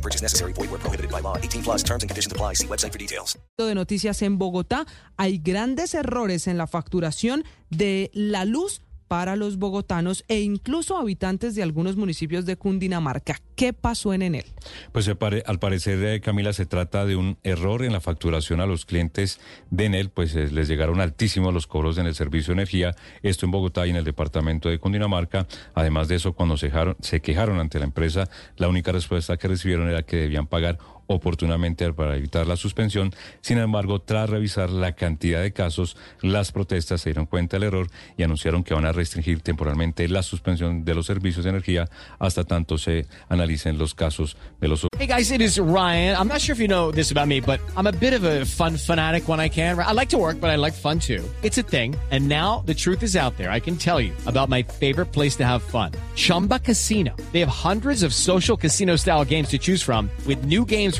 No purchase necessary. Void where prohibited by law. 18 plus terms and conditions apply. See website for details. de noticias en Bogotá, hay grandes errores en la facturación de la luz para los bogotanos e incluso habitantes de algunos municipios de Cundinamarca. ¿Qué pasó en Enel? Pues al parecer, eh, Camila, se trata de un error en la facturación a los clientes de Enel, pues eh, les llegaron altísimos los cobros en el servicio de energía, esto en Bogotá y en el departamento de Cundinamarca. Además de eso, cuando se, se quejaron ante la empresa, la única respuesta que recibieron era que debían pagar oportunamente para evitar la suspensión. Sin embargo, tras revisar la cantidad de casos, las protestas se dieron cuenta del error y anunciaron que van a restringir temporalmente la suspensión de los servicios de energía hasta tanto se analicen los casos de los Hey guys, it is Ryan. I'm not sure if you know this about me, but I'm a bit of a fun fanatic when I can. I like to work, but I like fun too. It's a thing. And now the truth is out there. I can tell you about my favorite place to have fun. Chumba Casino. They have hundreds of social casino style games to choose from with new games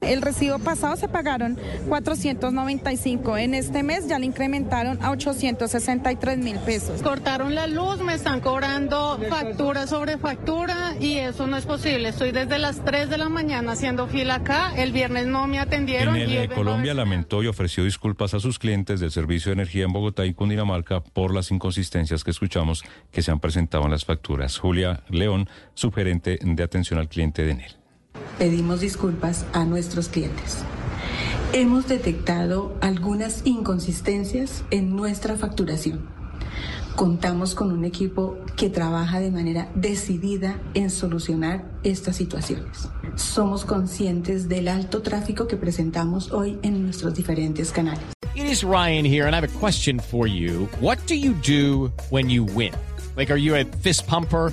El recibo pasado se pagaron 495. En este mes ya le incrementaron a 863 mil pesos. Cortaron la luz, me están cobrando factura sobre factura y eso no es posible. Estoy desde las 3 de la mañana haciendo fila acá. El viernes no me atendieron. En el y eh, Colombia lamentó y ofreció disculpas a sus clientes del servicio de energía en Bogotá y Cundinamarca por las inconsistencias que escuchamos que se han presentado en las facturas. Julia León, subgerente de atención al cliente de Enel. Pedimos disculpas a nuestros clientes. Hemos detectado algunas inconsistencias en nuestra facturación. Contamos con un equipo que trabaja de manera decidida en solucionar estas situaciones. Somos conscientes del alto tráfico que presentamos hoy en nuestros diferentes canales. It is Ryan here, and I have a question for you. What do you do when you win? Like, are you a fist pumper?